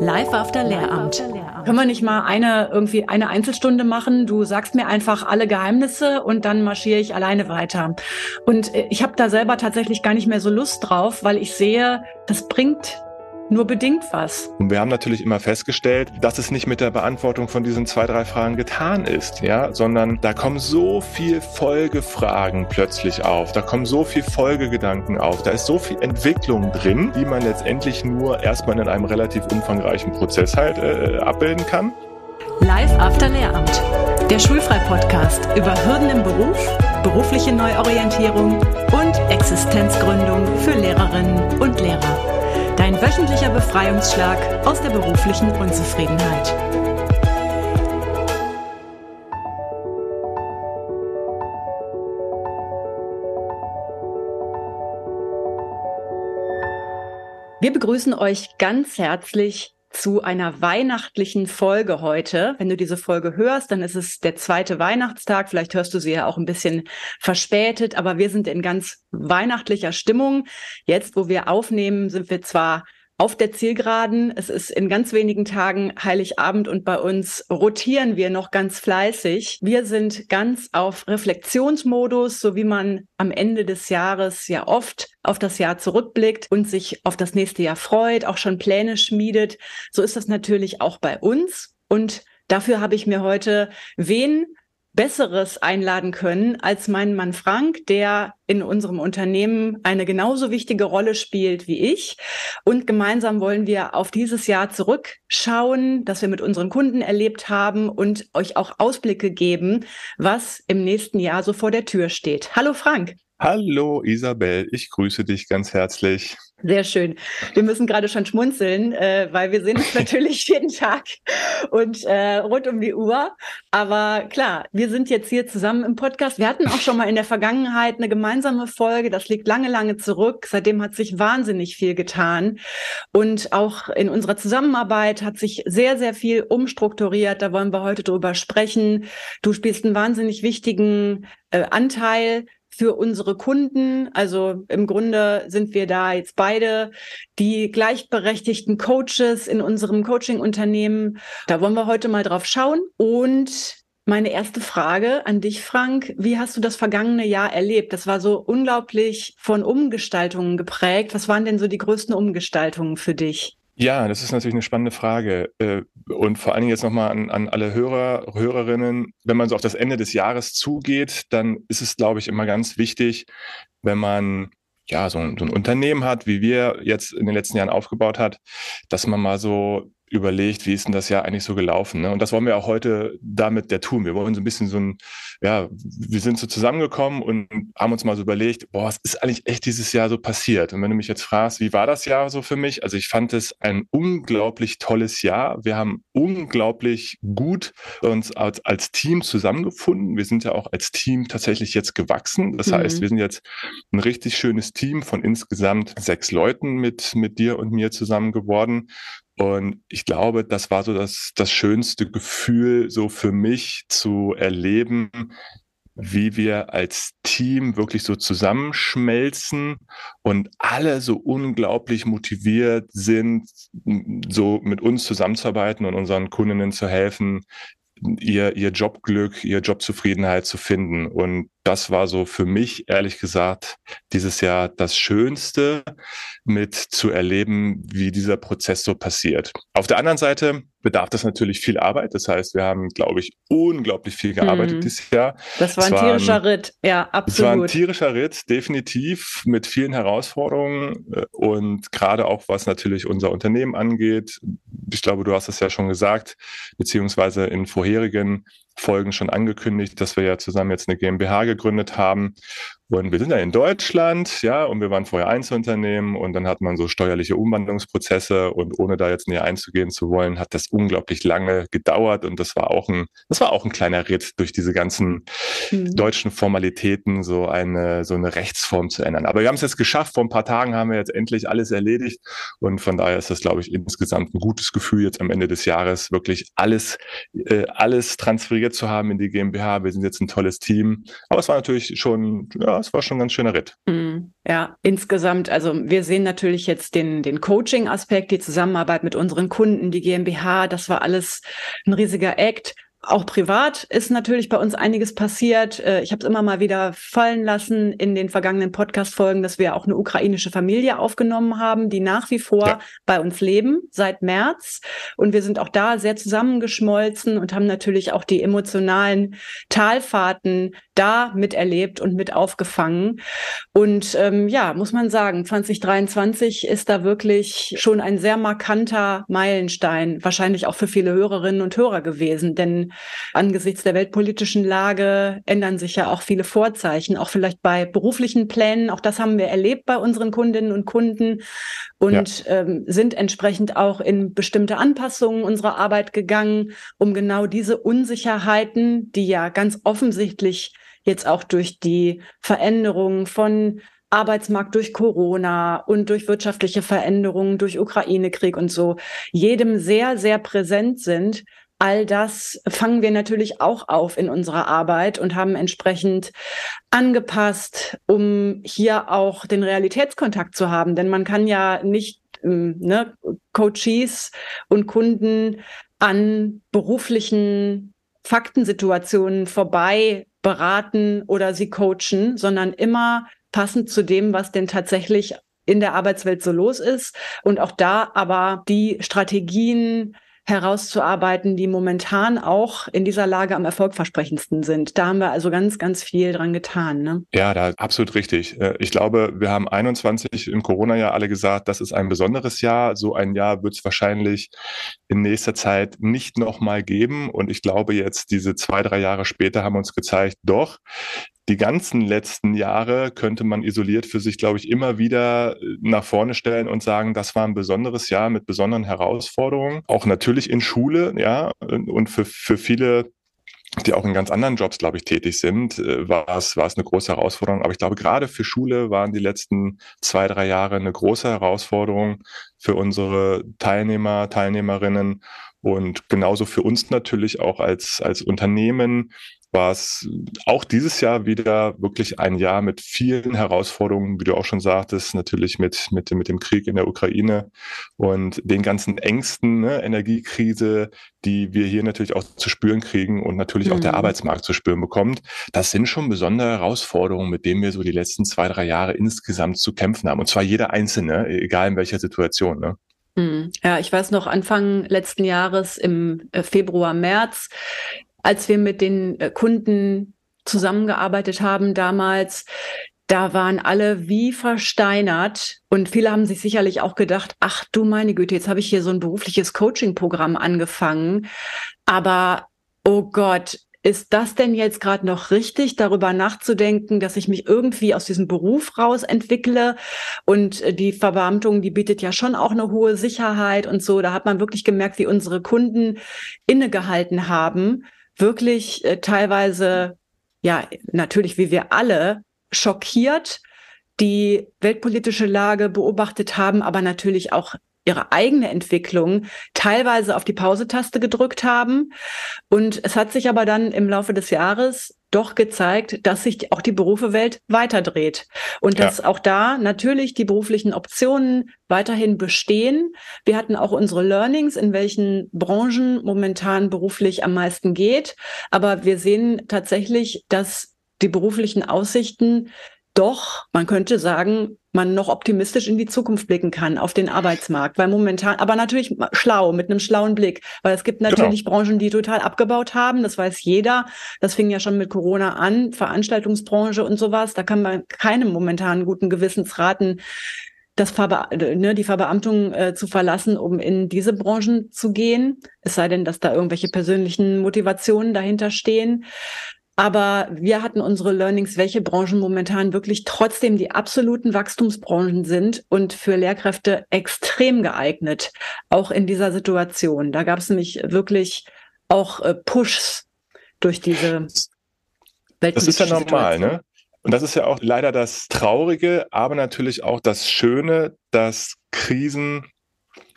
Live after Lehramt. Können wir nicht mal eine irgendwie eine Einzelstunde machen? Du sagst mir einfach alle Geheimnisse und dann marschiere ich alleine weiter. Und äh, ich habe da selber tatsächlich gar nicht mehr so Lust drauf, weil ich sehe, das bringt nur bedingt was. Und wir haben natürlich immer festgestellt, dass es nicht mit der Beantwortung von diesen zwei, drei Fragen getan ist, ja, sondern da kommen so viel Folgefragen plötzlich auf, da kommen so viel Folgegedanken auf, da ist so viel Entwicklung drin, die man letztendlich nur erstmal in einem relativ umfangreichen Prozess halt äh, abbilden kann. Live After Lehramt, der Schulfrei-Podcast über Hürden im Beruf, berufliche Neuorientierung und Existenzgründung für Lehrerinnen und Lehrer. Dein wöchentlicher Befreiungsschlag aus der beruflichen Unzufriedenheit. Wir begrüßen euch ganz herzlich zu einer weihnachtlichen Folge heute. Wenn du diese Folge hörst, dann ist es der zweite Weihnachtstag. Vielleicht hörst du sie ja auch ein bisschen verspätet, aber wir sind in ganz weihnachtlicher Stimmung. Jetzt, wo wir aufnehmen, sind wir zwar auf der Zielgeraden. Es ist in ganz wenigen Tagen Heiligabend und bei uns rotieren wir noch ganz fleißig. Wir sind ganz auf Reflexionsmodus, so wie man am Ende des Jahres ja oft auf das Jahr zurückblickt und sich auf das nächste Jahr freut, auch schon Pläne schmiedet. So ist das natürlich auch bei uns. Und dafür habe ich mir heute wen Besseres einladen können als mein Mann Frank, der in unserem Unternehmen eine genauso wichtige Rolle spielt wie ich. Und gemeinsam wollen wir auf dieses Jahr zurückschauen, das wir mit unseren Kunden erlebt haben und euch auch Ausblicke geben, was im nächsten Jahr so vor der Tür steht. Hallo Frank. Hallo Isabel, ich grüße dich ganz herzlich. Sehr schön. Wir müssen gerade schon schmunzeln, äh, weil wir sehen uns natürlich jeden Tag und äh, rund um die Uhr. Aber klar, wir sind jetzt hier zusammen im Podcast. Wir hatten auch schon mal in der Vergangenheit eine gemeinsame Folge. Das liegt lange, lange zurück. Seitdem hat sich wahnsinnig viel getan. Und auch in unserer Zusammenarbeit hat sich sehr, sehr viel umstrukturiert. Da wollen wir heute drüber sprechen. Du spielst einen wahnsinnig wichtigen äh, Anteil für unsere Kunden. Also im Grunde sind wir da jetzt beide die gleichberechtigten Coaches in unserem Coaching-Unternehmen. Da wollen wir heute mal drauf schauen. Und meine erste Frage an dich, Frank. Wie hast du das vergangene Jahr erlebt? Das war so unglaublich von Umgestaltungen geprägt. Was waren denn so die größten Umgestaltungen für dich? Ja, das ist natürlich eine spannende Frage. Äh, und vor allen Dingen jetzt nochmal an, an alle Hörer, Hörerinnen, wenn man so auf das Ende des Jahres zugeht, dann ist es, glaube ich, immer ganz wichtig, wenn man ja so ein, so ein Unternehmen hat, wie wir jetzt in den letzten Jahren aufgebaut hat, dass man mal so überlegt, wie ist denn das Jahr eigentlich so gelaufen. Ne? Und das wollen wir auch heute damit der tun. Wir wollen so ein bisschen so ein, ja, wir sind so zusammengekommen und haben uns mal so überlegt, boah, was ist eigentlich echt dieses Jahr so passiert? Und wenn du mich jetzt fragst, wie war das Jahr so für mich? Also ich fand es ein unglaublich tolles Jahr. Wir haben unglaublich gut uns als, als Team zusammengefunden. Wir sind ja auch als Team tatsächlich jetzt gewachsen. Das mhm. heißt, wir sind jetzt ein richtig schönes Team von insgesamt sechs Leuten mit, mit dir und mir zusammen geworden. Und ich glaube, das war so das, das schönste Gefühl, so für mich zu erleben, wie wir als Team wirklich so zusammenschmelzen und alle so unglaublich motiviert sind, so mit uns zusammenzuarbeiten und unseren Kundinnen zu helfen, ihr, ihr Jobglück, ihr Jobzufriedenheit zu finden. Und das war so für mich, ehrlich gesagt, dieses Jahr das Schönste mit zu erleben, wie dieser Prozess so passiert. Auf der anderen Seite bedarf das natürlich viel Arbeit. Das heißt, wir haben, glaube ich, unglaublich viel gearbeitet mhm. dieses Jahr. Das war ein tierischer ein, Ritt, ja, absolut. Es war ein tierischer Ritt, definitiv, mit vielen Herausforderungen äh, und gerade auch, was natürlich unser Unternehmen angeht. Ich glaube, du hast es ja schon gesagt, beziehungsweise in vorherigen Folgen schon angekündigt, dass wir ja zusammen jetzt eine GmbH gegründet haben. Und wir sind ja in Deutschland, ja, und wir waren vorher Einzelunternehmen und dann hat man so steuerliche Umwandlungsprozesse und ohne da jetzt näher einzugehen zu wollen, hat das unglaublich lange gedauert und das war auch ein, das war auch ein kleiner Ritt durch diese ganzen mhm. deutschen Formalitäten, so eine, so eine Rechtsform zu ändern. Aber wir haben es jetzt geschafft. Vor ein paar Tagen haben wir jetzt endlich alles erledigt und von daher ist das, glaube ich, insgesamt ein gutes Gefühl, jetzt am Ende des Jahres wirklich alles, äh, alles transferiert zu haben in die GmbH. Wir sind jetzt ein tolles Team. Aber es war natürlich schon, ja, es war schon ein ganz schöner Ritt. Mhm. Ja, insgesamt, also wir sehen natürlich jetzt den, den Coaching-Aspekt, die Zusammenarbeit mit unseren Kunden, die GmbH, das war alles ein riesiger Act. Auch privat ist natürlich bei uns einiges passiert. Äh, ich habe es immer mal wieder fallen lassen in den vergangenen Podcast-Folgen, dass wir auch eine ukrainische Familie aufgenommen haben, die nach wie vor ja. bei uns leben seit März. Und wir sind auch da sehr zusammengeschmolzen und haben natürlich auch die emotionalen Talfahrten da miterlebt und mit aufgefangen. Und ähm, ja, muss man sagen, 2023 ist da wirklich schon ein sehr markanter Meilenstein, wahrscheinlich auch für viele Hörerinnen und Hörer gewesen. Denn angesichts der weltpolitischen Lage ändern sich ja auch viele Vorzeichen, auch vielleicht bei beruflichen Plänen. Auch das haben wir erlebt bei unseren Kundinnen und Kunden und ja. ähm, sind entsprechend auch in bestimmte Anpassungen unserer Arbeit gegangen, um genau diese Unsicherheiten, die ja ganz offensichtlich jetzt auch durch die Veränderungen von Arbeitsmarkt durch Corona und durch wirtschaftliche Veränderungen, durch Ukraine-Krieg und so, jedem sehr, sehr präsent sind. All das fangen wir natürlich auch auf in unserer Arbeit und haben entsprechend angepasst, um hier auch den Realitätskontakt zu haben. Denn man kann ja nicht ähm, ne, Coaches und Kunden an beruflichen Faktensituationen vorbei beraten oder sie coachen, sondern immer passend zu dem, was denn tatsächlich in der Arbeitswelt so los ist und auch da aber die Strategien herauszuarbeiten, die momentan auch in dieser Lage am erfolgversprechendsten sind. Da haben wir also ganz, ganz viel dran getan. Ne? Ja, da absolut richtig. Äh, ich glaube, wir haben 21 im Corona-Jahr alle gesagt, das ist ein besonderes Jahr. So ein Jahr wird es wahrscheinlich in nächster Zeit nicht nochmal geben. Und ich glaube jetzt, diese zwei, drei Jahre später haben uns gezeigt, doch, die ganzen letzten Jahre könnte man isoliert für sich, glaube ich, immer wieder äh, nach vorne stellen und sagen, das war ein besonderes Jahr mit besonderen Herausforderungen. Auch natürlich in Schule, ja, und für, für viele die auch in ganz anderen Jobs, glaube ich, tätig sind, äh, war es, war es eine große Herausforderung. Aber ich glaube, gerade für Schule waren die letzten zwei, drei Jahre eine große Herausforderung für unsere Teilnehmer, Teilnehmerinnen und genauso für uns natürlich auch als, als Unternehmen, war es auch dieses Jahr wieder wirklich ein Jahr mit vielen Herausforderungen, wie du auch schon sagtest, natürlich mit, mit, mit dem Krieg in der Ukraine und den ganzen Ängsten, ne, Energiekrise, die wir hier natürlich auch zu spüren kriegen und natürlich mhm. auch der mhm. Arbeitsmarkt zu spüren bekommt. Das sind schon besondere Herausforderungen, mit denen wir so die letzten zwei, drei Jahre insgesamt zu kämpfen haben. Und zwar jeder Einzelne, egal in welcher Situation. Ne? Mhm. Ja, ich weiß noch, Anfang letzten Jahres im äh, Februar, März als wir mit den äh, Kunden zusammengearbeitet haben damals, da waren alle wie versteinert und viele haben sich sicherlich auch gedacht, ach du meine Güte, jetzt habe ich hier so ein berufliches Coaching-Programm angefangen, aber oh Gott, ist das denn jetzt gerade noch richtig, darüber nachzudenken, dass ich mich irgendwie aus diesem Beruf raus entwickle? Und äh, die Verbeamtung, die bietet ja schon auch eine hohe Sicherheit und so. Da hat man wirklich gemerkt, wie unsere Kunden innegehalten haben wirklich äh, teilweise, ja, natürlich wie wir alle, schockiert die weltpolitische Lage beobachtet haben, aber natürlich auch ihre eigene Entwicklung teilweise auf die Pause-Taste gedrückt haben. Und es hat sich aber dann im Laufe des Jahres doch gezeigt, dass sich auch die Berufewelt weiterdreht und ja. dass auch da natürlich die beruflichen Optionen weiterhin bestehen. Wir hatten auch unsere Learnings, in welchen Branchen momentan beruflich am meisten geht. Aber wir sehen tatsächlich, dass die beruflichen Aussichten doch, man könnte sagen, man noch optimistisch in die Zukunft blicken kann, auf den Arbeitsmarkt. Weil momentan, aber natürlich schlau, mit einem schlauen Blick. Weil es gibt genau. natürlich genau. Branchen, die total abgebaut haben. Das weiß jeder. Das fing ja schon mit Corona an, Veranstaltungsbranche und sowas. Da kann man keinem momentan guten Gewissens raten, das Verbe ne, die Verbeamtung äh, zu verlassen, um in diese Branchen zu gehen. Es sei denn, dass da irgendwelche persönlichen Motivationen dahinter stehen. Aber wir hatten unsere Learnings, welche Branchen momentan wirklich trotzdem die absoluten Wachstumsbranchen sind und für Lehrkräfte extrem geeignet, auch in dieser Situation. Da gab es nämlich wirklich auch äh, Pushs durch diese. Das ist ja normal, ne? Und das ist ja auch leider das Traurige, aber natürlich auch das Schöne, dass Krisen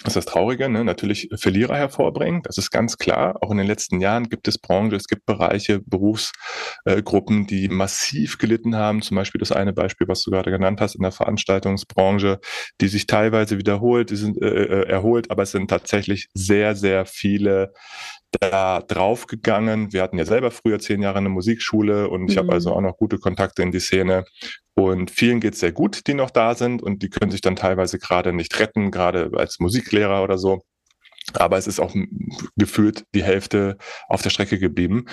das ist das Traurige, ne? natürlich Verlierer hervorbringen. Das ist ganz klar. Auch in den letzten Jahren gibt es Branchen, es gibt Bereiche, Berufsgruppen, die massiv gelitten haben. Zum Beispiel das eine Beispiel, was du gerade genannt hast in der Veranstaltungsbranche, die sich teilweise wiederholt, die sind äh, äh erholt, aber es sind tatsächlich sehr, sehr viele da draufgegangen. Wir hatten ja selber früher zehn Jahre eine Musikschule und ich mhm. habe also auch noch gute Kontakte in die Szene. Und vielen geht es sehr gut, die noch da sind und die können sich dann teilweise gerade nicht retten, gerade als Musiklehrer oder so. Aber es ist auch gefühlt die Hälfte auf der Strecke geblieben.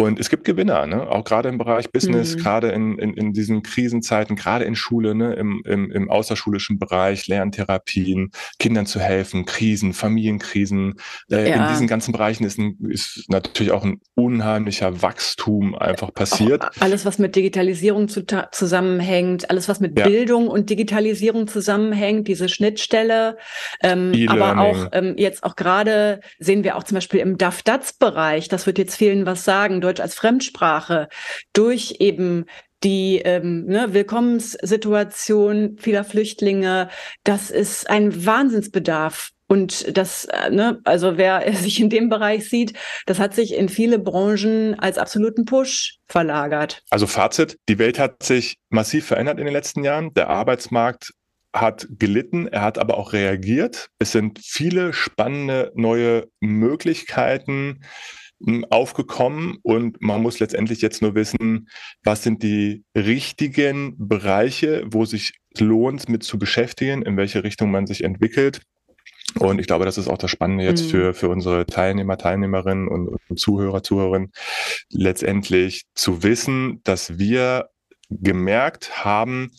Und es gibt Gewinner, ne? auch gerade im Bereich Business, mhm. gerade in, in, in diesen Krisenzeiten, gerade in Schule, ne? Im, im, im außerschulischen Bereich, Lerntherapien, Kindern zu helfen, Krisen, Familienkrisen. Äh, ja. In diesen ganzen Bereichen ist, ein, ist natürlich auch ein unheimlicher Wachstum einfach passiert. Auch alles, was mit Digitalisierung zu, zusammenhängt, alles, was mit ja. Bildung und Digitalisierung zusammenhängt, diese Schnittstelle. Ähm, aber auch ähm, jetzt auch gerade sehen wir auch zum Beispiel im DAF-DATS-Bereich, das wird jetzt vielen was sagen, Deutsch als Fremdsprache durch eben die ähm, ne, Willkommenssituation vieler Flüchtlinge, das ist ein Wahnsinnsbedarf. Und das, äh, ne, also wer sich in dem Bereich sieht, das hat sich in viele Branchen als absoluten Push verlagert. Also Fazit, die Welt hat sich massiv verändert in den letzten Jahren. Der Arbeitsmarkt hat gelitten, er hat aber auch reagiert. Es sind viele spannende neue Möglichkeiten aufgekommen und man muss letztendlich jetzt nur wissen, was sind die richtigen Bereiche, wo sich lohnt, mit zu beschäftigen, in welche Richtung man sich entwickelt. Und ich glaube, das ist auch das Spannende jetzt mhm. für, für unsere Teilnehmer, Teilnehmerinnen und, und Zuhörer, Zuhörerinnen, letztendlich zu wissen, dass wir gemerkt haben,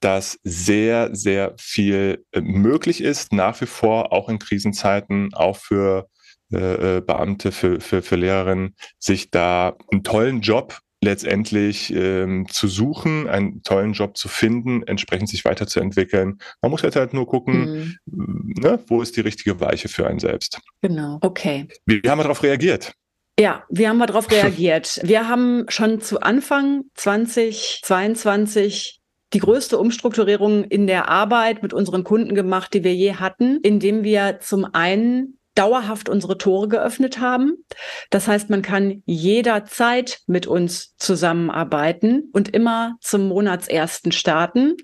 dass sehr, sehr viel äh, möglich ist, nach wie vor auch in Krisenzeiten, auch für äh, äh, Beamte, für, für, für Lehrerinnen, sich da einen tollen Job letztendlich ähm, zu suchen, einen tollen Job zu finden, entsprechend sich weiterzuentwickeln. Man muss jetzt halt nur gucken, mhm. ne, wo ist die richtige Weiche für einen selbst. Genau, okay. Wie, wie haben wir darauf reagiert? Ja, wie haben wir darauf reagiert? Wir haben schon zu Anfang 2022 die größte Umstrukturierung in der Arbeit mit unseren Kunden gemacht, die wir je hatten, indem wir zum einen dauerhaft unsere Tore geöffnet haben. Das heißt, man kann jederzeit mit uns zusammenarbeiten und immer zum Monatsersten starten.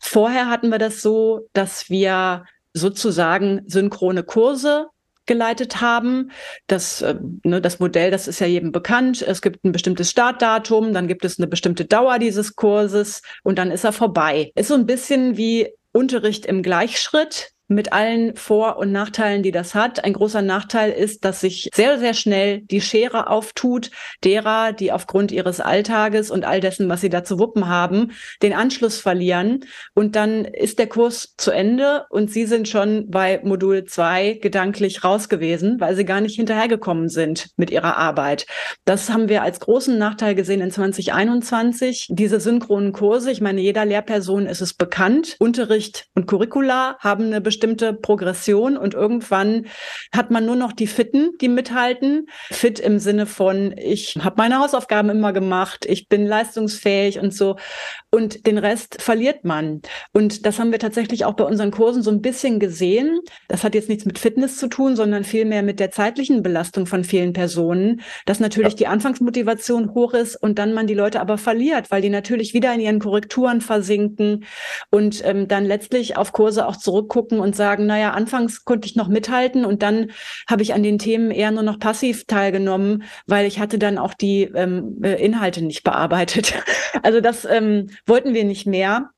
Vorher hatten wir das so, dass wir sozusagen synchrone Kurse geleitet haben. Das, äh, ne, das Modell, das ist ja jedem bekannt. Es gibt ein bestimmtes Startdatum, dann gibt es eine bestimmte Dauer dieses Kurses und dann ist er vorbei. Ist so ein bisschen wie Unterricht im Gleichschritt mit allen Vor- und Nachteilen, die das hat. Ein großer Nachteil ist, dass sich sehr, sehr schnell die Schere auftut, derer, die aufgrund ihres Alltages und all dessen, was sie da zu wuppen haben, den Anschluss verlieren. Und dann ist der Kurs zu Ende und sie sind schon bei Modul 2 gedanklich raus gewesen, weil sie gar nicht hinterhergekommen sind mit ihrer Arbeit. Das haben wir als großen Nachteil gesehen in 2021. Diese synchronen Kurse, ich meine, jeder Lehrperson ist es bekannt. Unterricht und Curricula haben eine bestimmte Progression und irgendwann hat man nur noch die Fitten, die mithalten. Fit im Sinne von, ich habe meine Hausaufgaben immer gemacht, ich bin leistungsfähig und so. Und den Rest verliert man. Und das haben wir tatsächlich auch bei unseren Kursen so ein bisschen gesehen. Das hat jetzt nichts mit Fitness zu tun, sondern vielmehr mit der zeitlichen Belastung von vielen Personen, dass natürlich ja. die Anfangsmotivation hoch ist und dann man die Leute aber verliert, weil die natürlich wieder in ihren Korrekturen versinken und ähm, dann letztlich auf Kurse auch zurückgucken und sagen, naja, anfangs konnte ich noch mithalten und dann habe ich an den Themen eher nur noch passiv teilgenommen, weil ich hatte dann auch die ähm, äh, Inhalte nicht bearbeitet. Also das ähm, wollten wir nicht mehr.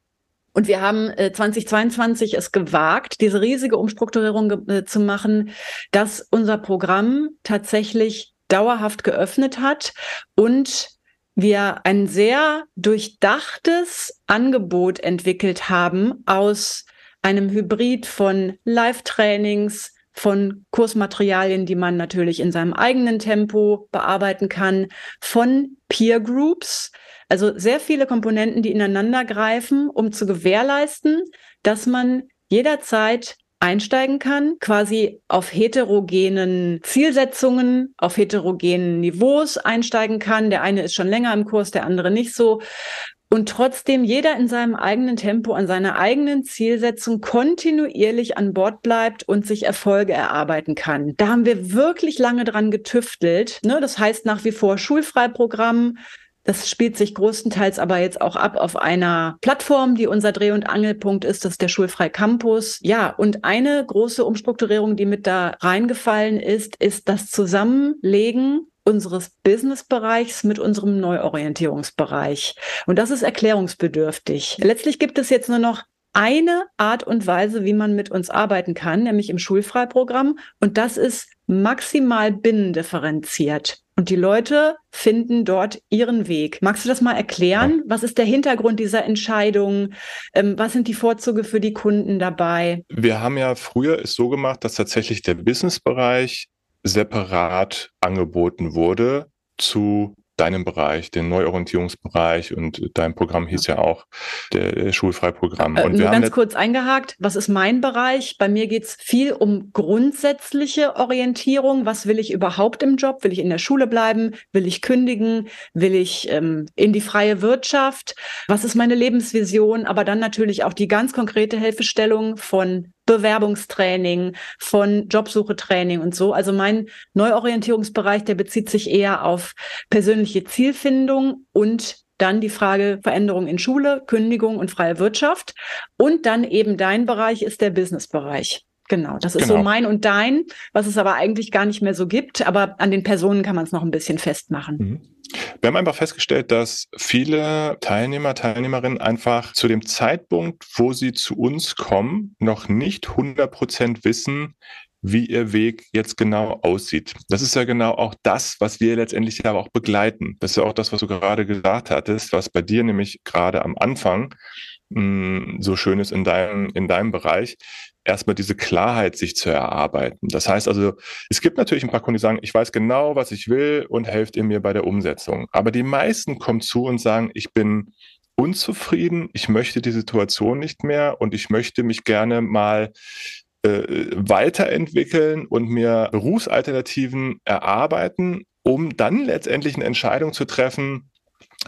Und wir haben äh, 2022 es gewagt, diese riesige Umstrukturierung äh, zu machen, dass unser Programm tatsächlich dauerhaft geöffnet hat und wir ein sehr durchdachtes Angebot entwickelt haben aus einem Hybrid von Live-Trainings, von Kursmaterialien, die man natürlich in seinem eigenen Tempo bearbeiten kann, von Peer Groups, also sehr viele Komponenten, die ineinander greifen, um zu gewährleisten, dass man jederzeit einsteigen kann, quasi auf heterogenen Zielsetzungen, auf heterogenen Niveaus einsteigen kann. Der eine ist schon länger im Kurs, der andere nicht so und trotzdem jeder in seinem eigenen Tempo an seiner eigenen Zielsetzung kontinuierlich an Bord bleibt und sich Erfolge erarbeiten kann. Da haben wir wirklich lange dran getüftelt. Ne? Das heißt nach wie vor Schulfreiprogramm. Das spielt sich größtenteils aber jetzt auch ab auf einer Plattform, die unser Dreh- und Angelpunkt ist, das ist der Schulfrei Campus. Ja, und eine große Umstrukturierung, die mit da reingefallen ist, ist das Zusammenlegen unseres Businessbereichs mit unserem Neuorientierungsbereich. Und das ist erklärungsbedürftig. Letztlich gibt es jetzt nur noch eine Art und Weise, wie man mit uns arbeiten kann, nämlich im Schulfreiprogramm. Und das ist maximal binnendifferenziert. Und die Leute finden dort ihren Weg. Magst du das mal erklären? Was ist der Hintergrund dieser Entscheidung? Ähm, was sind die Vorzüge für die Kunden dabei? Wir haben ja früher es so gemacht, dass tatsächlich der Businessbereich separat angeboten wurde zu deinem Bereich, den Neuorientierungsbereich und dein Programm hieß ja auch der Schulfreiprogramm. Äh, wir ganz kurz eingehakt, was ist mein Bereich? Bei mir geht's viel um grundsätzliche Orientierung. Was will ich überhaupt im Job? Will ich in der Schule bleiben? Will ich kündigen? Will ich ähm, in die freie Wirtschaft? Was ist meine Lebensvision? Aber dann natürlich auch die ganz konkrete Hilfestellung von Bewerbungstraining, von Jobsuchetraining und so. Also mein Neuorientierungsbereich, der bezieht sich eher auf persönliche Zielfindung und dann die Frage Veränderung in Schule, Kündigung und freie Wirtschaft. Und dann eben dein Bereich ist der Businessbereich. Genau, das ist genau. so mein und dein, was es aber eigentlich gar nicht mehr so gibt. Aber an den Personen kann man es noch ein bisschen festmachen. Mhm. Wir haben einfach festgestellt, dass viele Teilnehmer, Teilnehmerinnen einfach zu dem Zeitpunkt, wo sie zu uns kommen, noch nicht 100 Prozent wissen, wie ihr Weg jetzt genau aussieht. Das ist ja genau auch das, was wir letztendlich ja auch begleiten. Das ist ja auch das, was du gerade gesagt hattest, was bei dir nämlich gerade am Anfang mh, hm, so schön ist in deinem, in deinem Bereich, erstmal diese Klarheit sich zu erarbeiten. Das heißt also, es gibt natürlich ein paar Kunden, die sagen, ich weiß genau, was ich will und helft ihr mir bei der Umsetzung. Aber die meisten kommen zu und sagen, ich bin unzufrieden, ich möchte die Situation nicht mehr und ich möchte mich gerne mal äh, weiterentwickeln und mir Berufsalternativen erarbeiten, um dann letztendlich eine Entscheidung zu treffen,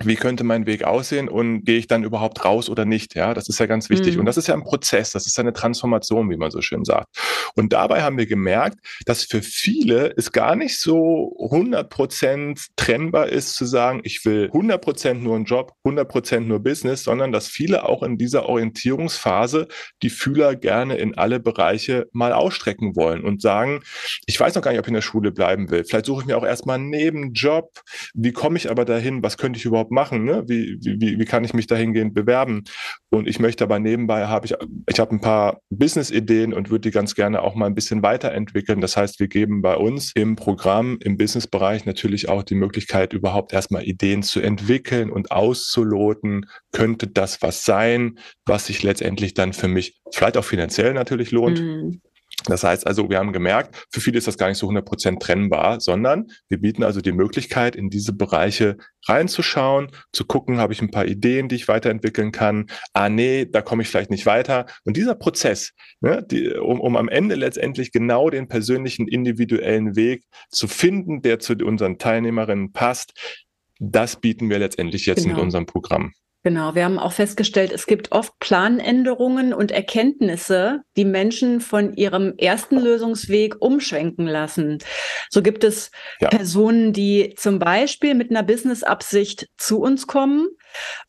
wie könnte mein Weg aussehen und gehe ich dann überhaupt raus oder nicht? Ja, das ist ja ganz wichtig. Mhm. Und das ist ja ein Prozess, das ist eine Transformation, wie man so schön sagt. Und dabei haben wir gemerkt, dass für viele es gar nicht so 100 Prozent trennbar ist zu sagen, ich will 100 Prozent nur einen Job, 100 Prozent nur Business, sondern dass viele auch in dieser Orientierungsphase die Fühler gerne in alle Bereiche mal ausstrecken wollen und sagen, ich weiß noch gar nicht, ob ich in der Schule bleiben will. Vielleicht suche ich mir auch erstmal einen Nebenjob. Wie komme ich aber dahin? Was könnte ich überhaupt überhaupt machen? Ne? Wie, wie, wie kann ich mich dahingehend bewerben? Und ich möchte aber nebenbei habe ich, ich habe ein paar Business-Ideen und würde die ganz gerne auch mal ein bisschen weiterentwickeln. Das heißt, wir geben bei uns im Programm, im Business-Bereich natürlich auch die Möglichkeit, überhaupt erstmal Ideen zu entwickeln und auszuloten. Könnte das was sein, was sich letztendlich dann für mich vielleicht auch finanziell natürlich lohnt? Mhm. Das heißt also, wir haben gemerkt, für viele ist das gar nicht so 100% trennbar, sondern wir bieten also die Möglichkeit, in diese Bereiche reinzuschauen, zu gucken, habe ich ein paar Ideen, die ich weiterentwickeln kann. Ah, nee, da komme ich vielleicht nicht weiter. Und dieser Prozess, ne, die, um, um am Ende letztendlich genau den persönlichen, individuellen Weg zu finden, der zu unseren Teilnehmerinnen passt, das bieten wir letztendlich jetzt genau. mit unserem Programm. Genau, wir haben auch festgestellt, es gibt oft Planänderungen und Erkenntnisse, die Menschen von ihrem ersten Lösungsweg umschwenken lassen. So gibt es ja. Personen, die zum Beispiel mit einer Business-Absicht zu uns kommen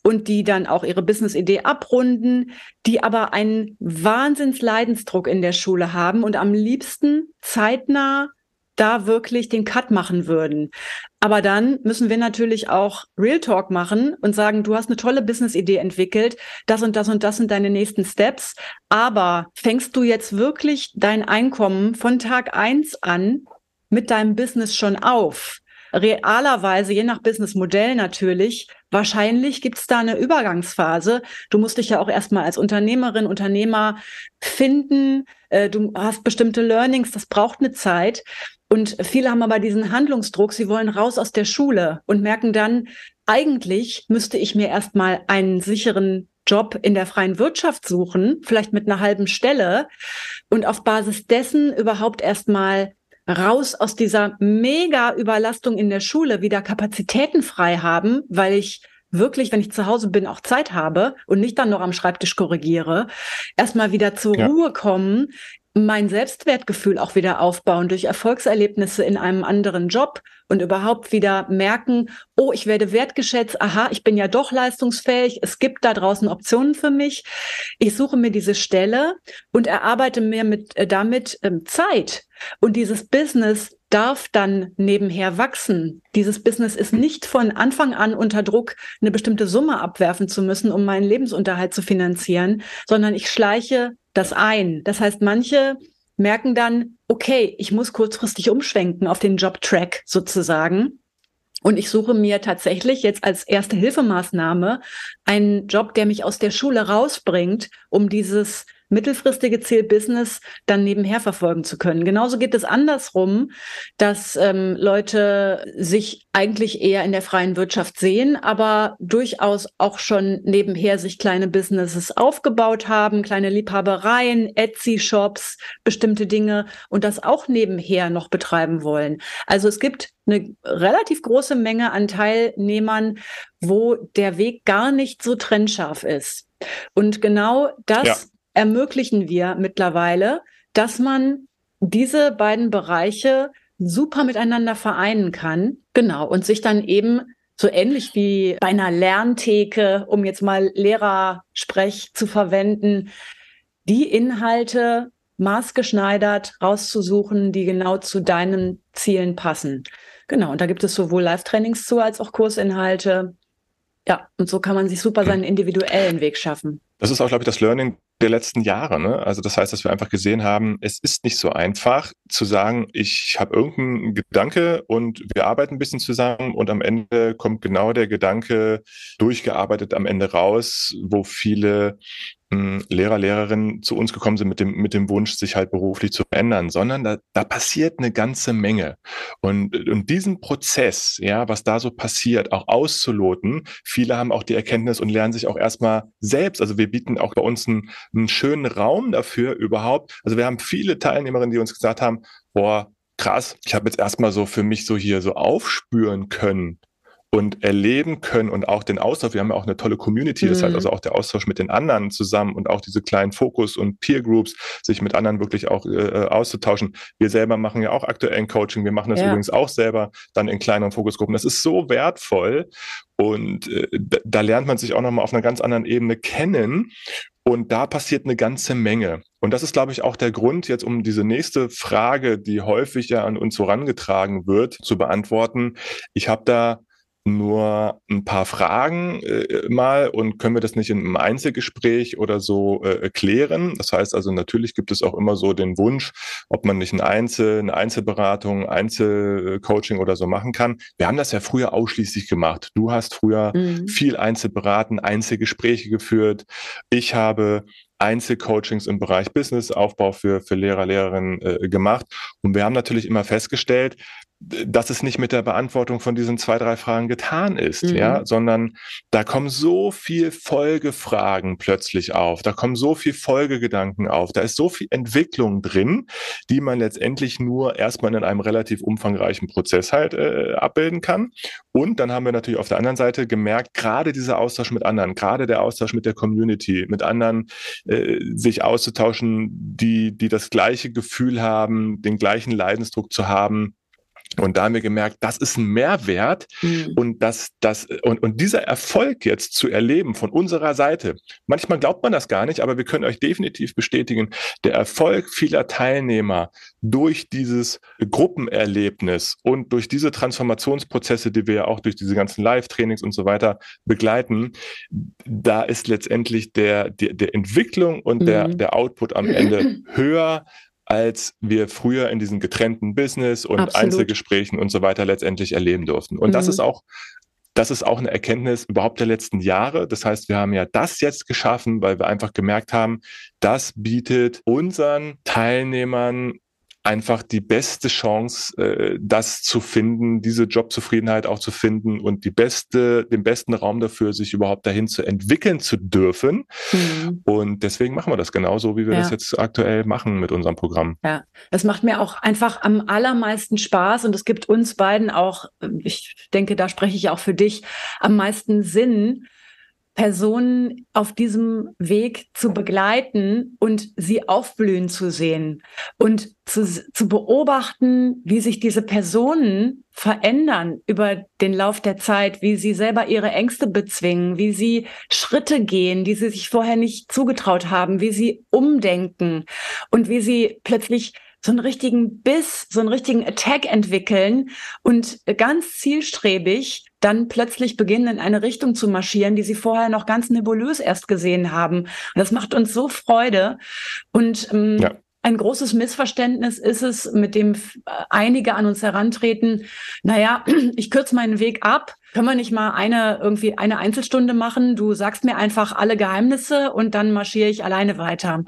und die dann auch ihre Business-Idee abrunden, die aber einen Wahnsinnsleidensdruck in der Schule haben und am liebsten zeitnah da wirklich den Cut machen würden. Aber dann müssen wir natürlich auch Real Talk machen und sagen, du hast eine tolle Business-Idee entwickelt, das und das und das sind deine nächsten Steps. Aber fängst du jetzt wirklich dein Einkommen von Tag eins an mit deinem Business schon auf? Realerweise, je nach Businessmodell natürlich, wahrscheinlich gibt es da eine Übergangsphase. Du musst dich ja auch erstmal als Unternehmerin, Unternehmer finden. Äh, du hast bestimmte Learnings, das braucht eine Zeit. Und viele haben aber diesen Handlungsdruck, sie wollen raus aus der Schule und merken dann, eigentlich müsste ich mir erstmal einen sicheren Job in der freien Wirtschaft suchen, vielleicht mit einer halben Stelle und auf Basis dessen überhaupt erstmal raus aus dieser mega Überlastung in der Schule wieder Kapazitäten frei haben, weil ich wirklich, wenn ich zu Hause bin, auch Zeit habe und nicht dann noch am Schreibtisch korrigiere, erstmal wieder zur ja. Ruhe kommen, mein Selbstwertgefühl auch wieder aufbauen durch Erfolgserlebnisse in einem anderen Job und überhaupt wieder merken, oh, ich werde wertgeschätzt, aha, ich bin ja doch leistungsfähig, es gibt da draußen Optionen für mich. Ich suche mir diese Stelle und erarbeite mir mit, äh, damit ähm, Zeit. Und dieses Business darf dann nebenher wachsen. Dieses Business ist nicht von Anfang an unter Druck, eine bestimmte Summe abwerfen zu müssen, um meinen Lebensunterhalt zu finanzieren, sondern ich schleiche das ein. Das heißt, manche merken dann, okay, ich muss kurzfristig umschwenken auf den Jobtrack sozusagen. Und ich suche mir tatsächlich jetzt als erste Hilfemaßnahme einen Job, der mich aus der Schule rausbringt, um dieses mittelfristige Ziel Business dann nebenher verfolgen zu können. Genauso geht es andersrum, dass ähm, Leute sich eigentlich eher in der freien Wirtschaft sehen, aber durchaus auch schon nebenher sich kleine Businesses aufgebaut haben, kleine Liebhabereien, Etsy-Shops, bestimmte Dinge und das auch nebenher noch betreiben wollen. Also es gibt eine relativ große Menge an Teilnehmern, wo der Weg gar nicht so trennscharf ist. Und genau das ja ermöglichen wir mittlerweile, dass man diese beiden Bereiche super miteinander vereinen kann. Genau. Und sich dann eben so ähnlich wie bei einer Lerntheke, um jetzt mal Lehrersprech zu verwenden, die Inhalte maßgeschneidert rauszusuchen, die genau zu deinen Zielen passen. Genau. Und da gibt es sowohl Live-Trainings zu als auch Kursinhalte. Ja, und so kann man sich super seinen individuellen Weg schaffen. Das ist auch, glaube ich, das Learning der letzten Jahre. Ne? Also das heißt, dass wir einfach gesehen haben, es ist nicht so einfach zu sagen, ich habe irgendeinen Gedanke und wir arbeiten ein bisschen zusammen und am Ende kommt genau der Gedanke durchgearbeitet am Ende raus, wo viele Lehrer, Lehrerinnen zu uns gekommen sind mit dem, mit dem Wunsch, sich halt beruflich zu verändern, sondern da, da passiert eine ganze Menge. Und, und diesen Prozess, ja, was da so passiert, auch auszuloten, viele haben auch die Erkenntnis und lernen sich auch erstmal selbst. Also wir bieten auch bei uns einen, einen schönen Raum dafür überhaupt. Also wir haben viele Teilnehmerinnen, die uns gesagt haben, boah, krass, ich habe jetzt erstmal so für mich so hier so aufspüren können, und erleben können und auch den Austausch. Wir haben ja auch eine tolle Community, das heißt mhm. also auch der Austausch mit den anderen zusammen und auch diese kleinen Fokus- und Peer-Groups, sich mit anderen wirklich auch äh, äh, auszutauschen. Wir selber machen ja auch aktuell ein Coaching. Wir machen das ja. übrigens auch selber dann in kleineren Fokusgruppen. Das ist so wertvoll und äh, da lernt man sich auch nochmal auf einer ganz anderen Ebene kennen. Und da passiert eine ganze Menge. Und das ist, glaube ich, auch der Grund, jetzt um diese nächste Frage, die häufig ja an uns herangetragen wird, zu beantworten. Ich habe da nur ein paar Fragen äh, mal und können wir das nicht in einem Einzelgespräch oder so äh, klären. Das heißt also, natürlich gibt es auch immer so den Wunsch, ob man nicht ein Einzel, eine Einzelberatung, Einzelcoaching oder so machen kann. Wir haben das ja früher ausschließlich gemacht. Du hast früher mhm. viel Einzelberaten, Einzelgespräche geführt. Ich habe Einzelcoachings im Bereich Businessaufbau für, für Lehrer, Lehrerinnen äh, gemacht. Und wir haben natürlich immer festgestellt, dass es nicht mit der Beantwortung von diesen zwei, drei Fragen getan ist, mhm. ja, sondern da kommen so viel Folgefragen plötzlich auf, da kommen so viel Folgegedanken auf, da ist so viel Entwicklung drin, die man letztendlich nur erstmal in einem relativ umfangreichen Prozess halt äh, abbilden kann. Und dann haben wir natürlich auf der anderen Seite gemerkt, gerade dieser Austausch mit anderen, gerade der Austausch mit der Community, mit anderen äh, sich auszutauschen, die, die das gleiche Gefühl haben, den gleichen Leidensdruck zu haben, und da haben wir gemerkt, das ist ein Mehrwert mhm. und das, das, und, und dieser Erfolg jetzt zu erleben von unserer Seite. Manchmal glaubt man das gar nicht, aber wir können euch definitiv bestätigen, der Erfolg vieler Teilnehmer durch dieses Gruppenerlebnis und durch diese Transformationsprozesse, die wir ja auch durch diese ganzen Live-Trainings und so weiter begleiten, da ist letztendlich der, der, der Entwicklung und mhm. der, der Output am Ende höher als wir früher in diesen getrennten Business und Absolut. Einzelgesprächen und so weiter letztendlich erleben durften. Und mhm. das ist auch das ist auch eine Erkenntnis überhaupt der letzten Jahre. Das heißt, wir haben ja das jetzt geschaffen, weil wir einfach gemerkt haben, das bietet unseren Teilnehmern einfach die beste Chance, äh, das zu finden, diese Jobzufriedenheit auch zu finden und die beste, den besten Raum dafür, sich überhaupt dahin zu entwickeln zu dürfen. Mhm. Und deswegen machen wir das genauso, wie wir ja. das jetzt aktuell machen mit unserem Programm. Ja, es macht mir auch einfach am allermeisten Spaß und es gibt uns beiden auch, ich denke, da spreche ich auch für dich, am meisten Sinn, Personen auf diesem Weg zu begleiten und sie aufblühen zu sehen und zu, zu beobachten, wie sich diese Personen verändern über den Lauf der Zeit, wie sie selber ihre Ängste bezwingen, wie sie Schritte gehen, die sie sich vorher nicht zugetraut haben, wie sie umdenken und wie sie plötzlich so einen richtigen Biss, so einen richtigen Attack entwickeln und ganz zielstrebig dann plötzlich beginnen, in eine Richtung zu marschieren, die sie vorher noch ganz nebulös erst gesehen haben. Und das macht uns so Freude. Und ähm, ja. ein großes Missverständnis ist es, mit dem einige an uns herantreten, naja, ich kürze meinen Weg ab, können wir nicht mal eine irgendwie eine Einzelstunde machen? Du sagst mir einfach alle Geheimnisse und dann marschiere ich alleine weiter.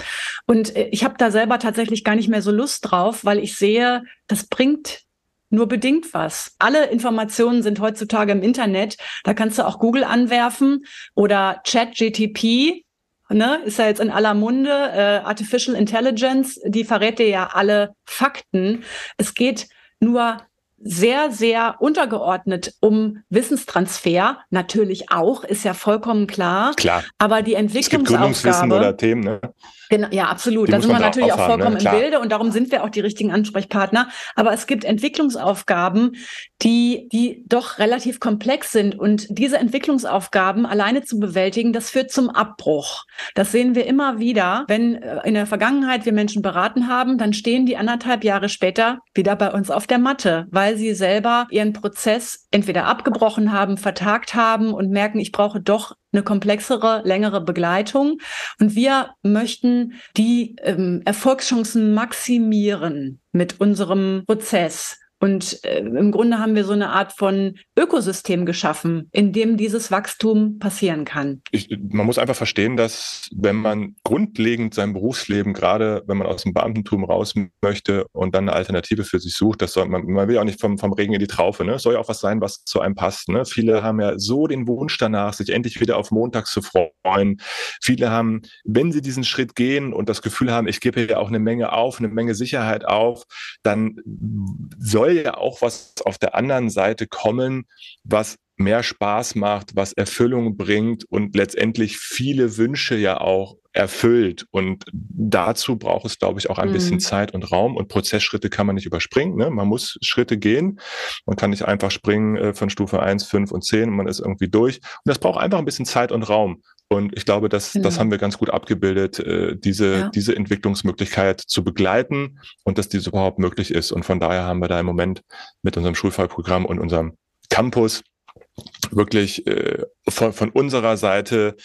Und äh, ich habe da selber tatsächlich gar nicht mehr so Lust drauf, weil ich sehe, das bringt nur bedingt was. Alle Informationen sind heutzutage im Internet. Da kannst du auch Google anwerfen oder ChatGTP. Ne, ist ja jetzt in aller Munde, äh, Artificial Intelligence, die verrät dir ja alle Fakten. Es geht nur sehr, sehr untergeordnet um Wissenstransfer. Natürlich auch, ist ja vollkommen klar. Klar. Aber die Entwicklungsaufgabe. Es gibt oder Themen, ne? Genau, ja, absolut. Da sind wir natürlich auch, auch vollkommen ne? im Bilde und darum sind wir auch die richtigen Ansprechpartner. Aber es gibt Entwicklungsaufgaben, die, die doch relativ komplex sind. Und diese Entwicklungsaufgaben alleine zu bewältigen, das führt zum Abbruch. Das sehen wir immer wieder. Wenn äh, in der Vergangenheit wir Menschen beraten haben, dann stehen die anderthalb Jahre später wieder bei uns auf der Matte, weil sie selber ihren Prozess entweder abgebrochen haben, vertagt haben und merken, ich brauche doch eine komplexere, längere Begleitung. Und wir möchten die ähm, Erfolgschancen maximieren mit unserem Prozess. Und äh, im Grunde haben wir so eine Art von Ökosystem geschaffen, in dem dieses Wachstum passieren kann. Ich, man muss einfach verstehen, dass wenn man grundlegend sein Berufsleben, gerade wenn man aus dem Beamtentum raus möchte und dann eine Alternative für sich sucht, das soll man, man will ja auch nicht vom, vom Regen in die Traufe, ne? soll ja auch was sein, was zu einem passt. Ne? Viele haben ja so den Wunsch danach, sich endlich wieder auf Montag zu freuen. Viele haben, wenn sie diesen Schritt gehen und das Gefühl haben, ich gebe ja auch eine Menge auf, eine Menge Sicherheit auf, dann soll ja auch was auf der anderen Seite kommen, was mehr Spaß macht, was Erfüllung bringt und letztendlich viele Wünsche ja auch erfüllt. Und dazu braucht es, glaube ich, auch ein mhm. bisschen Zeit und Raum. Und Prozessschritte kann man nicht überspringen. Ne? Man muss Schritte gehen. Man kann nicht einfach springen äh, von Stufe 1, 5 und 10 und man ist irgendwie durch. Und das braucht einfach ein bisschen Zeit und Raum. Und ich glaube, das, genau. das haben wir ganz gut abgebildet, äh, diese, ja. diese Entwicklungsmöglichkeit zu begleiten und dass diese überhaupt möglich ist. Und von daher haben wir da im Moment mit unserem Schulfallprogramm und unserem Campus wirklich äh, von, von unserer Seite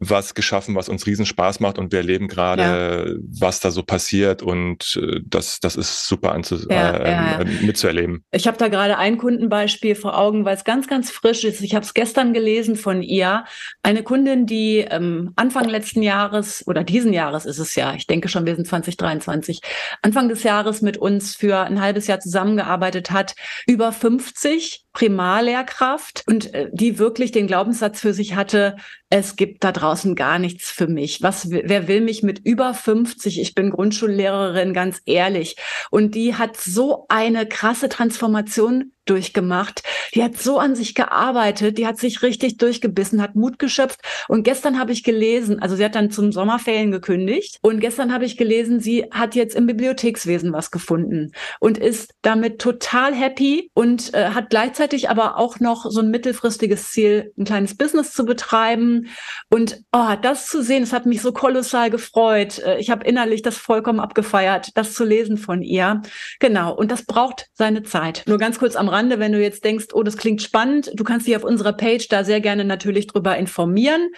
was geschaffen, was uns riesen Spaß macht und wir erleben gerade, ja. was da so passiert und äh, das, das ist super anzu ja, äh, ja. Ähm, mitzuerleben. Ich habe da gerade ein Kundenbeispiel vor Augen, weil es ganz, ganz frisch ist. Ich habe es gestern gelesen von ihr. Eine Kundin, die ähm, Anfang letzten Jahres oder diesen Jahres ist es ja, ich denke schon, wir sind 2023, Anfang des Jahres mit uns für ein halbes Jahr zusammengearbeitet hat, über 50 Primarlehrkraft und äh, die wirklich den Glaubenssatz für sich hatte, es gibt da draußen gar nichts für mich. Was, wer will mich mit über 50? Ich bin Grundschullehrerin, ganz ehrlich. Und die hat so eine krasse Transformation durchgemacht. Die hat so an sich gearbeitet, die hat sich richtig durchgebissen, hat Mut geschöpft. Und gestern habe ich gelesen, also sie hat dann zum Sommerferien gekündigt. Und gestern habe ich gelesen, sie hat jetzt im Bibliothekswesen was gefunden und ist damit total happy und äh, hat gleichzeitig aber auch noch so ein mittelfristiges Ziel, ein kleines Business zu betreiben. Und oh, das zu sehen, es hat mich so kolossal gefreut. Äh, ich habe innerlich das vollkommen abgefeiert, das zu lesen von ihr. Genau. Und das braucht seine Zeit. Nur ganz kurz am Rand Rande, wenn du jetzt denkst, oh, das klingt spannend, du kannst dich auf unserer Page da sehr gerne natürlich drüber informieren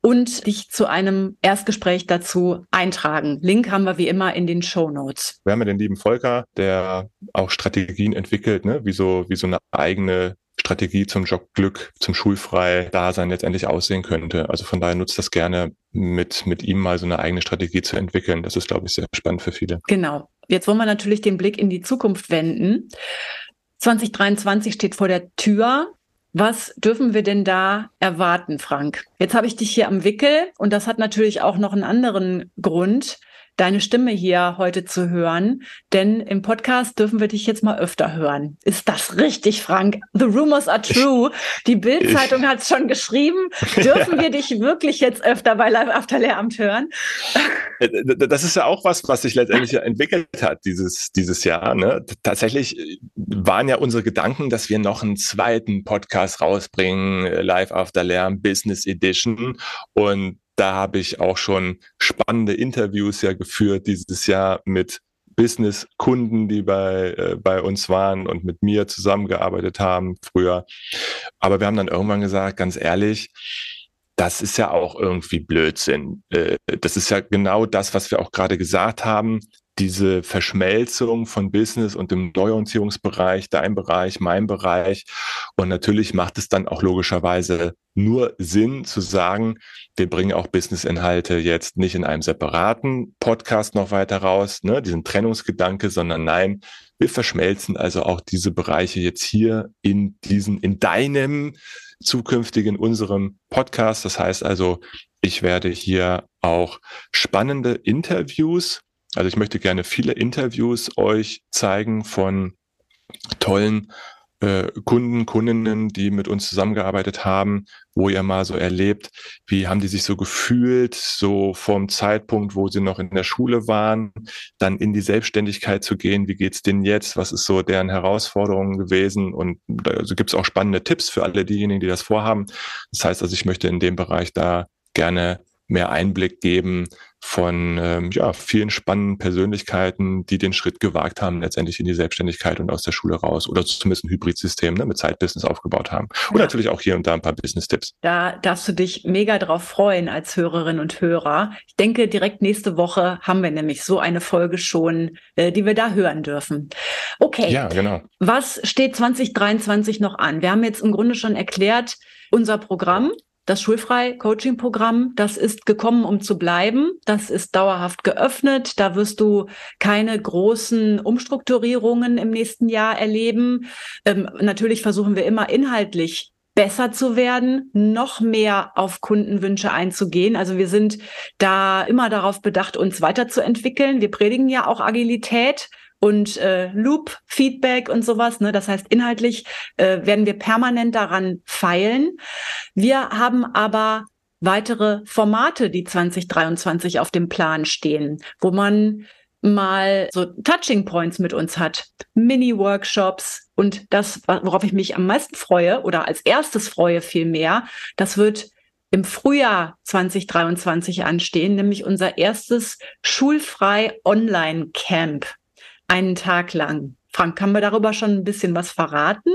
und dich zu einem Erstgespräch dazu eintragen. Link haben wir wie immer in den Show Notes. Wir haben ja den lieben Volker, der auch Strategien entwickelt, ne? wie, so, wie so eine eigene Strategie zum Jobglück, zum Schulfrei-Dasein letztendlich aussehen könnte. Also von daher nutzt das gerne mit, mit ihm mal so eine eigene Strategie zu entwickeln. Das ist, glaube ich, sehr spannend für viele. Genau. Jetzt wollen wir natürlich den Blick in die Zukunft wenden. 2023 steht vor der Tür. Was dürfen wir denn da erwarten, Frank? Jetzt habe ich dich hier am Wickel und das hat natürlich auch noch einen anderen Grund deine Stimme hier heute zu hören, denn im Podcast dürfen wir dich jetzt mal öfter hören. Ist das richtig, Frank? The rumors are true. Die Bild-Zeitung hat es schon geschrieben. Dürfen ja. wir dich wirklich jetzt öfter bei Live After Lehramt hören? Äh, das ist ja auch was, was sich letztendlich entwickelt hat dieses, dieses Jahr. Ne? Tatsächlich äh, waren ja unsere Gedanken, dass wir noch einen zweiten Podcast rausbringen, äh, Live After Lehramt Business Edition. Und da habe ich auch schon spannende Interviews ja geführt dieses Jahr mit Business-Kunden, die bei, äh, bei uns waren und mit mir zusammengearbeitet haben früher. Aber wir haben dann irgendwann gesagt, ganz ehrlich, das ist ja auch irgendwie Blödsinn. Äh, das ist ja genau das, was wir auch gerade gesagt haben diese Verschmelzung von Business und dem Neuorientierungsbereich, dein Bereich, mein Bereich. Und natürlich macht es dann auch logischerweise nur Sinn zu sagen, wir bringen auch Business-Inhalte jetzt nicht in einem separaten Podcast noch weiter raus, ne, diesen Trennungsgedanke, sondern nein, wir verschmelzen also auch diese Bereiche jetzt hier in diesen, in deinem zukünftigen, unserem Podcast. Das heißt also, ich werde hier auch spannende Interviews also ich möchte gerne viele Interviews euch zeigen von tollen äh, Kunden, Kundinnen, die mit uns zusammengearbeitet haben, wo ihr mal so erlebt, wie haben die sich so gefühlt, so vom Zeitpunkt, wo sie noch in der Schule waren, dann in die Selbstständigkeit zu gehen, wie geht's denen jetzt, was ist so deren Herausforderungen gewesen? Und da also gibt's auch spannende Tipps für alle diejenigen, die das vorhaben. Das heißt also, ich möchte in dem Bereich da gerne mehr Einblick geben von ähm, ja, vielen spannenden Persönlichkeiten, die den Schritt gewagt haben, letztendlich in die Selbstständigkeit und aus der Schule raus oder zumindest ein Hybridsystem ne, mit Zeitbusiness aufgebaut haben. Und ja. natürlich auch hier und da ein paar Business-Tipps. Da darfst du dich mega drauf freuen als Hörerin und Hörer. Ich denke, direkt nächste Woche haben wir nämlich so eine Folge schon, äh, die wir da hören dürfen. Okay. Ja, genau. Was steht 2023 noch an? Wir haben jetzt im Grunde schon erklärt, unser Programm, das Schulfrei-Coaching-Programm, das ist gekommen, um zu bleiben. Das ist dauerhaft geöffnet. Da wirst du keine großen Umstrukturierungen im nächsten Jahr erleben. Ähm, natürlich versuchen wir immer inhaltlich besser zu werden, noch mehr auf Kundenwünsche einzugehen. Also wir sind da immer darauf bedacht, uns weiterzuentwickeln. Wir predigen ja auch Agilität und äh, Loop-Feedback und sowas. Ne? Das heißt, inhaltlich äh, werden wir permanent daran feilen. Wir haben aber weitere Formate, die 2023 auf dem Plan stehen, wo man mal so Touching Points mit uns hat, Mini-Workshops und das, worauf ich mich am meisten freue oder als erstes freue vielmehr, das wird im Frühjahr 2023 anstehen, nämlich unser erstes schulfrei Online-Camp einen Tag lang. Frank, kann man darüber schon ein bisschen was verraten?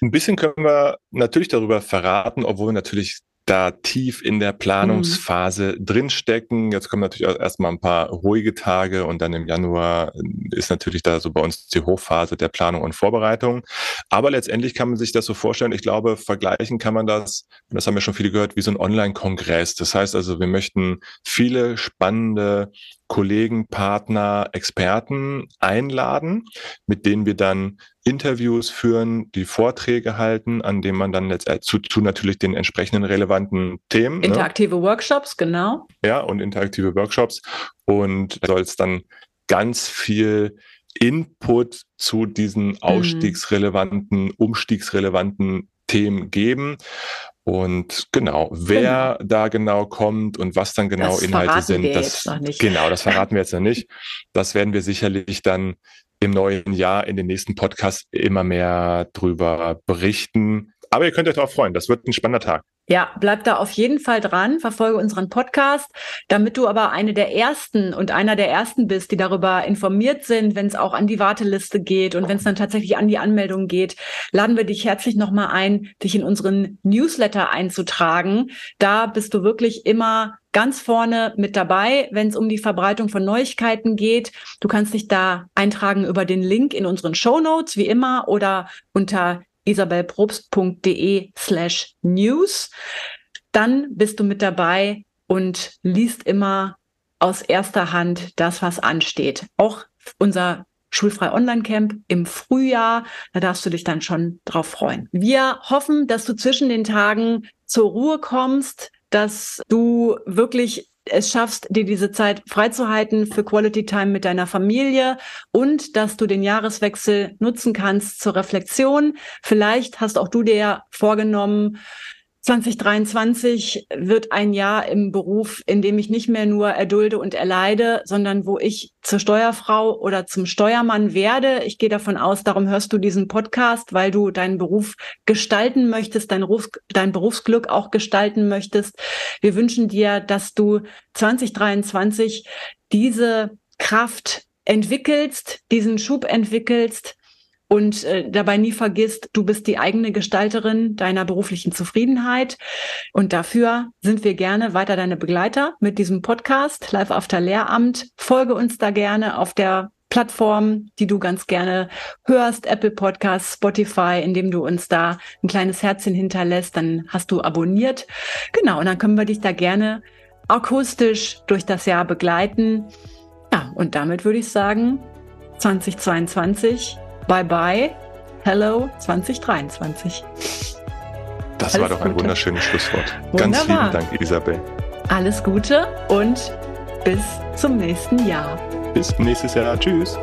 Ein bisschen können wir natürlich darüber verraten, obwohl natürlich da tief in der Planungsphase mhm. drinstecken. Jetzt kommen natürlich erstmal ein paar ruhige Tage und dann im Januar ist natürlich da so bei uns die Hochphase der Planung und Vorbereitung. Aber letztendlich kann man sich das so vorstellen. Ich glaube, vergleichen kann man das, das haben wir schon viele gehört, wie so ein Online-Kongress. Das heißt also, wir möchten viele spannende Kollegen, Partner, Experten einladen, mit denen wir dann Interviews führen, die Vorträge halten, an denen man dann letztendlich zu, zu natürlich den entsprechenden relevanten Themen. Ne? Interaktive ne? Workshops, genau. Ja, und interaktive Workshops. Und soll es dann ganz viel Input zu diesen mhm. ausstiegsrelevanten, umstiegsrelevanten Themen geben. Und genau, wer genau. da genau kommt und was dann genau das Inhalte sind, das genau, das verraten wir jetzt noch nicht. Das werden wir sicherlich dann im neuen Jahr in den nächsten Podcasts immer mehr drüber berichten. Aber ihr könnt euch darauf freuen, das wird ein spannender Tag. Ja, bleib da auf jeden Fall dran, verfolge unseren Podcast, damit du aber eine der ersten und einer der ersten bist, die darüber informiert sind, wenn es auch an die Warteliste geht und wenn es dann tatsächlich an die Anmeldung geht, laden wir dich herzlich nochmal ein, dich in unseren Newsletter einzutragen. Da bist du wirklich immer ganz vorne mit dabei, wenn es um die Verbreitung von Neuigkeiten geht. Du kannst dich da eintragen über den Link in unseren Show Notes, wie immer, oder unter isabelprobst.de slash news. Dann bist du mit dabei und liest immer aus erster Hand das, was ansteht. Auch unser Schulfrei Online Camp im Frühjahr. Da darfst du dich dann schon drauf freuen. Wir hoffen, dass du zwischen den Tagen zur Ruhe kommst, dass du wirklich es schaffst, dir diese Zeit freizuhalten für Quality Time mit deiner Familie und dass du den Jahreswechsel nutzen kannst zur Reflexion. Vielleicht hast auch du dir vorgenommen, 2023 wird ein Jahr im Beruf, in dem ich nicht mehr nur erdulde und erleide, sondern wo ich zur Steuerfrau oder zum Steuermann werde. Ich gehe davon aus, darum hörst du diesen Podcast, weil du deinen Beruf gestalten möchtest, dein, Berufs dein Berufsglück auch gestalten möchtest. Wir wünschen dir, dass du 2023 diese Kraft entwickelst, diesen Schub entwickelst, und äh, dabei nie vergisst, du bist die eigene Gestalterin deiner beruflichen Zufriedenheit. Und dafür sind wir gerne weiter deine Begleiter mit diesem Podcast Live After Lehramt. Folge uns da gerne auf der Plattform, die du ganz gerne hörst, Apple Podcasts, Spotify, indem du uns da ein kleines Herzchen hinterlässt, dann hast du abonniert. Genau, und dann können wir dich da gerne akustisch durch das Jahr begleiten. Ja, und damit würde ich sagen, 2022 Bye bye. Hello 2023. Das Alles war doch ein Gute. wunderschönes Schlusswort. Wunderbar. Ganz vielen Dank, Isabel. Alles Gute und bis zum nächsten Jahr. Bis nächstes Jahr. Tschüss.